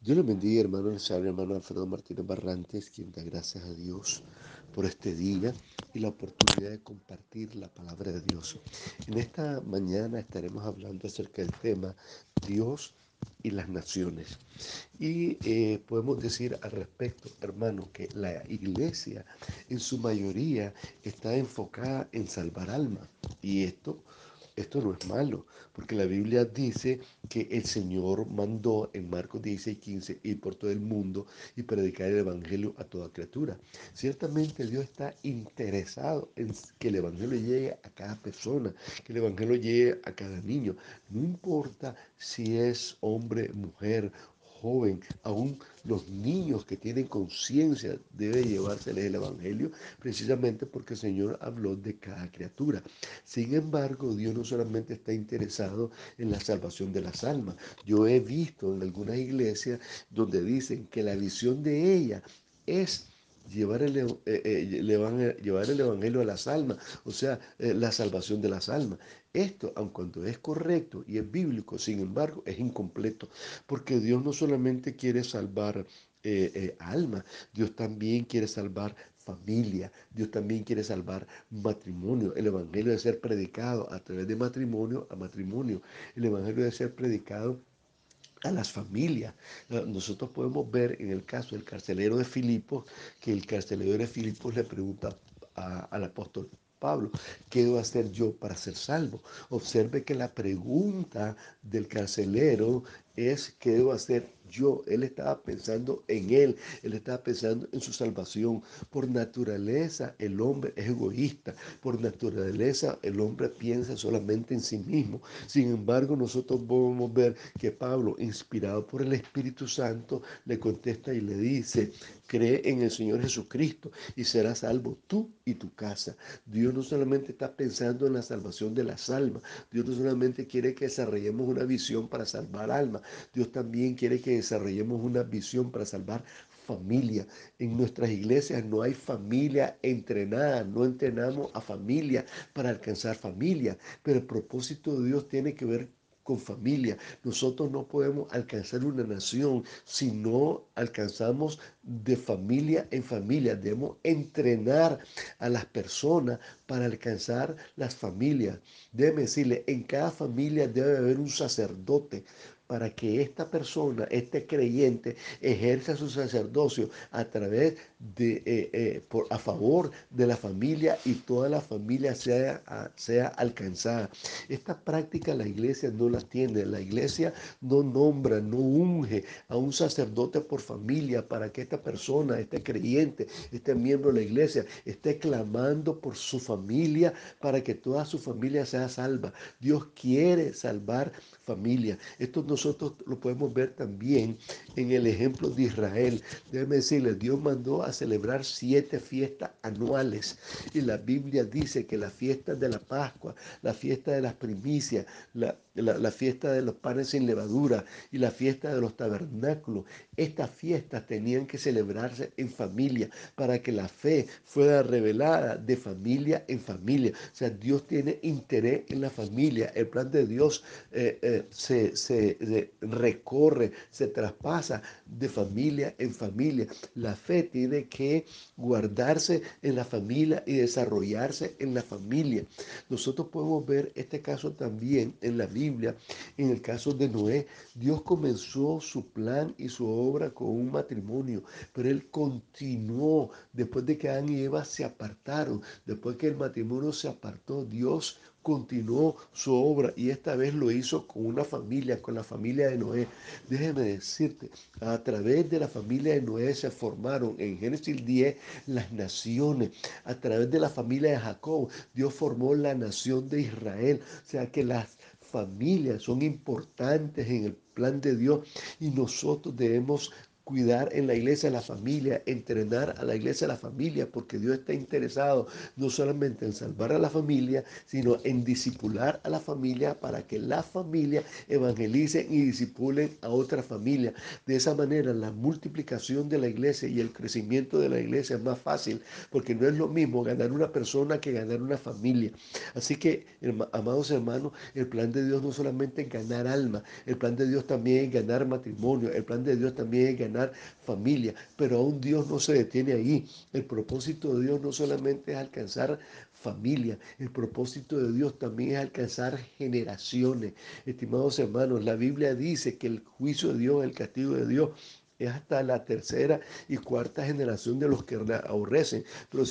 Dios le bendiga, hermano. Les habla hermano Alfredo Martínez Barrantes, quien da gracias a Dios por este día y la oportunidad de compartir la palabra de Dios. En esta mañana estaremos hablando acerca del tema Dios y las naciones. Y eh, podemos decir al respecto, hermano, que la iglesia en su mayoría está enfocada en salvar almas. Y esto esto no es malo, porque la Biblia dice que el Señor mandó en Marcos 16, 15 ir por todo el mundo y predicar el Evangelio a toda criatura. Ciertamente Dios está interesado en que el Evangelio llegue a cada persona, que el Evangelio llegue a cada niño. No importa si es hombre, mujer aún los niños que tienen conciencia, debe llevárseles el Evangelio, precisamente porque el Señor habló de cada criatura. Sin embargo, Dios no solamente está interesado en la salvación de las almas. Yo he visto en algunas iglesias donde dicen que la visión de ella es llevar el, eh, eh, llevar el Evangelio a las almas, o sea, eh, la salvación de las almas. Esto, aun cuando es correcto y es bíblico, sin embargo, es incompleto, porque Dios no solamente quiere salvar almas, Dios también quiere salvar familia, Dios también quiere salvar matrimonio. El Evangelio debe ser predicado a través de matrimonio a matrimonio. El Evangelio debe ser predicado a las familias. Nosotros podemos ver en el caso del carcelero de Filipos que el carcelero de Filipos le pregunta al apóstol Pablo, ¿qué debo hacer yo para ser salvo? Observe que la pregunta del carcelero es qué debo hacer yo. Él estaba pensando en él, él estaba pensando en su salvación. Por naturaleza el hombre es egoísta, por naturaleza el hombre piensa solamente en sí mismo. Sin embargo, nosotros podemos ver que Pablo, inspirado por el Espíritu Santo, le contesta y le dice, cree en el Señor Jesucristo y serás salvo tú y tu casa. Dios no solamente está pensando en la salvación de las almas, Dios no solamente quiere que desarrollemos una visión para salvar almas, Dios también quiere que desarrollemos una visión para salvar familia. En nuestras iglesias no hay familia entrenada, no entrenamos a familia para alcanzar familia, pero el propósito de Dios tiene que ver con familia. Nosotros no podemos alcanzar una nación si no alcanzamos de familia en familia. Debemos entrenar a las personas para alcanzar las familias. Déjeme decirle, en cada familia debe haber un sacerdote para que esta persona, este creyente, ejerza su sacerdocio a través de, eh, eh, por, a favor de la familia y toda la familia sea, sea alcanzada. Esta práctica la iglesia no la tiene. La iglesia no nombra, no unge a un sacerdote por familia para que esta persona, este creyente, este miembro de la iglesia, esté clamando por su familia para que toda su familia sea salva. Dios quiere salvar familia. Esto nosotros lo podemos ver también en el ejemplo de Israel. Déjeme decirle, Dios mandó a celebrar siete fiestas anuales. Y la Biblia dice que la fiesta de la Pascua, la fiesta de las primicias, la, la, fiesta de los panes sin levadura y la fiesta de los tabernáculos. Estas fiestas tenían que celebrarse en familia para que la fe fuera revelada de familia en familia. O sea, Dios tiene interés en la familia. El plan de Dios eh, eh, se, se recorre, se traspasa de familia en familia. La fe tiene que guardarse en la familia y desarrollarse en la familia. Nosotros podemos ver este caso también en la Biblia en el caso de Noé, Dios comenzó su plan y su obra con un matrimonio, pero él continuó después de que Adán y Eva se apartaron, después que el matrimonio se apartó, Dios continuó su obra y esta vez lo hizo con una familia, con la familia de Noé. Déjeme decirte, a través de la familia de Noé se formaron en Génesis 10 las naciones. A través de la familia de Jacob, Dios formó la nación de Israel. O sea que las familias son importantes en el plan de Dios y nosotros debemos cuidar en la iglesia la familia, entrenar a la iglesia a la familia, porque Dios está interesado no solamente en salvar a la familia, sino en disipular a la familia para que la familia evangelicen y disipulen a otra familia. De esa manera, la multiplicación de la iglesia y el crecimiento de la iglesia es más fácil, porque no es lo mismo ganar una persona que ganar una familia. Así que, amados hermanos, el plan de Dios no solamente es ganar alma, el plan de Dios también es ganar matrimonio, el plan de Dios también es ganar familia, pero aún Dios no se detiene ahí. El propósito de Dios no solamente es alcanzar familia, el propósito de Dios también es alcanzar generaciones. Estimados hermanos, la Biblia dice que el juicio de Dios, el castigo de Dios es hasta la tercera y cuarta generación de los que aborrecen. Pero,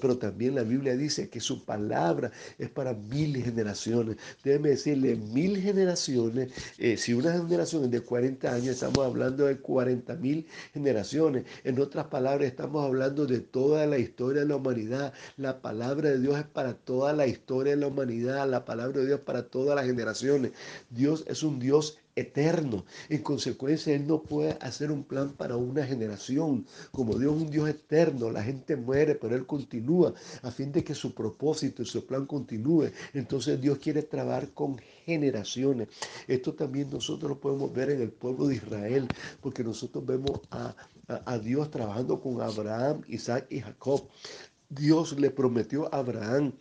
pero también la Biblia dice que su palabra es para mil generaciones. Déjeme decirle, mil generaciones, eh, si una generación es de 40 años, estamos hablando de 40 mil generaciones. En otras palabras, estamos hablando de toda la historia de la humanidad. La palabra de Dios es para toda la historia de la humanidad. La palabra de Dios es para todas las generaciones. Dios es un Dios eterno. En consecuencia, Él no puede hacer un plan para una generación. Como Dios es un Dios eterno, la gente muere, pero Él continúa a fin de que su propósito y su plan continúe. Entonces Dios quiere trabajar con generaciones. Esto también nosotros lo podemos ver en el pueblo de Israel, porque nosotros vemos a, a Dios trabajando con Abraham, Isaac y Jacob. Dios le prometió a Abraham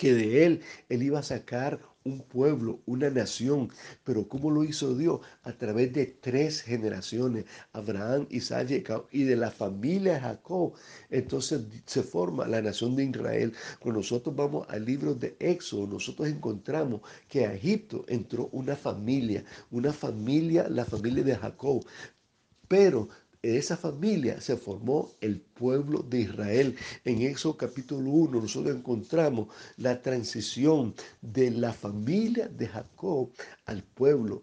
que de él él iba a sacar un pueblo, una nación. Pero ¿cómo lo hizo Dios? A través de tres generaciones, Abraham, Isaac y de la familia Jacob. Entonces se forma la nación de Israel. Cuando nosotros vamos al libro de Éxodo, nosotros encontramos que a Egipto entró una familia, una familia, la familia de Jacob. Pero en esa familia se formó el pueblo de Israel. En Éxodo capítulo 1 nosotros encontramos la transición de la familia de Jacob al pueblo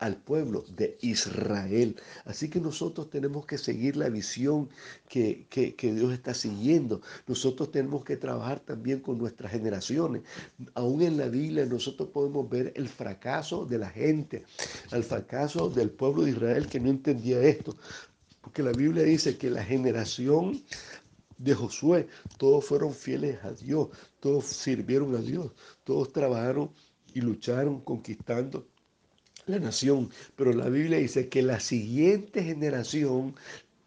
al pueblo de Israel. Así que nosotros tenemos que seguir la visión que, que, Dios está siguiendo. Nosotros tenemos que trabajar también con nuestras generaciones. Aún en la Biblia nosotros podemos ver el fracaso de la gente, el fracaso del pueblo de Israel que no entendía esto. Porque la Biblia dice que la generación de Josué, todos fueron fieles a Dios, todos sirvieron a Dios, todos trabajaron y lucharon conquistando la nación. Pero la Biblia dice que la siguiente generación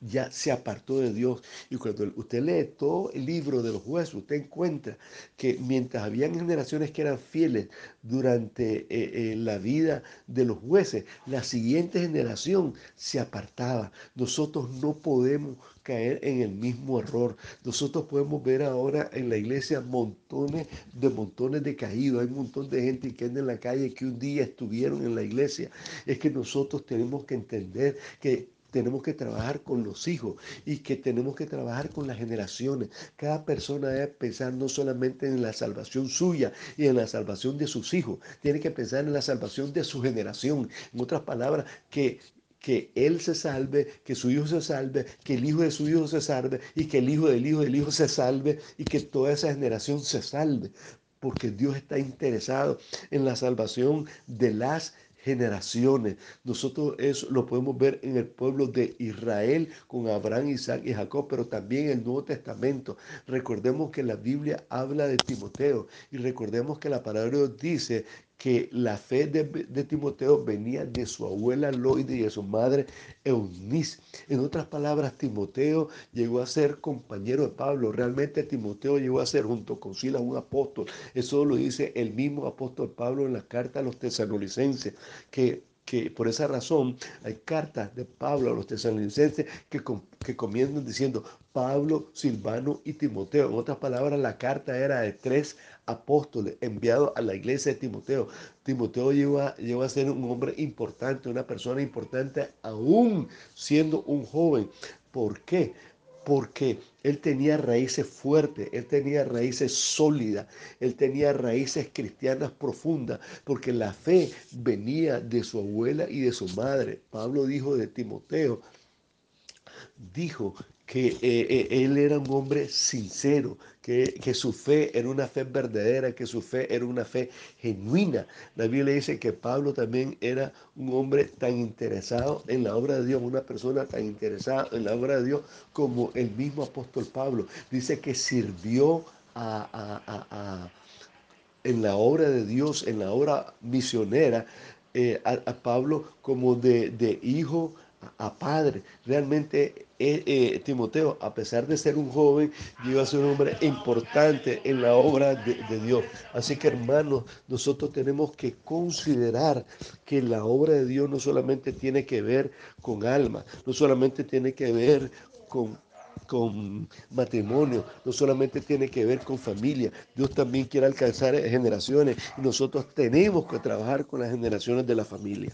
ya se apartó de Dios. Y cuando usted lee todo el libro de los jueces, usted encuentra que mientras habían generaciones que eran fieles durante eh, eh, la vida de los jueces, la siguiente generación se apartaba. Nosotros no podemos caer en el mismo error. Nosotros podemos ver ahora en la iglesia montones de montones de caídos. Hay un montón de gente que anda en la calle que un día estuvieron en la iglesia. Es que nosotros tenemos que entender que tenemos que trabajar con los hijos y que tenemos que trabajar con las generaciones. Cada persona debe pensar no solamente en la salvación suya y en la salvación de sus hijos, tiene que pensar en la salvación de su generación. En otras palabras, que que él se salve, que su hijo se salve, que el hijo de su hijo se salve y que el hijo del hijo del hijo se salve y que toda esa generación se salve, porque Dios está interesado en la salvación de las generaciones. Nosotros eso lo podemos ver en el pueblo de Israel con Abraham, Isaac y Jacob, pero también en el Nuevo Testamento. Recordemos que la Biblia habla de Timoteo y recordemos que la palabra de Dios dice que la fe de, Timoteo venía de su abuela Loide y de su madre Eunice. En otras palabras, Timoteo llegó a ser compañero de Pablo. Realmente Timoteo llegó a ser junto con Silas un apóstol. Eso lo dice el mismo apóstol Pablo en la carta a los tesalonicenses, que que por esa razón hay cartas de Pablo a los tesalonicenses que, que comienzan diciendo Pablo, Silvano y Timoteo. En otras palabras, la carta era de tres apóstoles enviados a la iglesia de Timoteo. Timoteo llegó a, llegó a ser un hombre importante, una persona importante, aún siendo un joven. ¿Por qué? porque él tenía raíces fuertes, él tenía raíces sólidas, él tenía raíces cristianas profundas, porque la fe venía de su abuela y de su madre. Pablo dijo de Timoteo, dijo que eh, eh, él era un hombre sincero, que, que, su fe era una fe verdadera, que su fe era una fe genuina. La Biblia dice que Pablo también era un hombre tan interesado en la obra de Dios, una persona tan interesada en la obra de Dios como el mismo apóstol Pablo. Dice que sirvió a, a, a, en la obra de Dios, en la obra misionera, eh, a, Pablo como de, de hijo a padre. Realmente eh, eh, Timoteo, a pesar de ser un joven, iba a ser un hombre importante en la obra de, de, Dios. Así que hermanos, nosotros tenemos que considerar que la obra de Dios no solamente tiene que ver con alma, no solamente tiene que ver con con matrimonio, no solamente tiene que ver con familia, Dios también quiere alcanzar generaciones y nosotros tenemos que trabajar con las generaciones de la familia.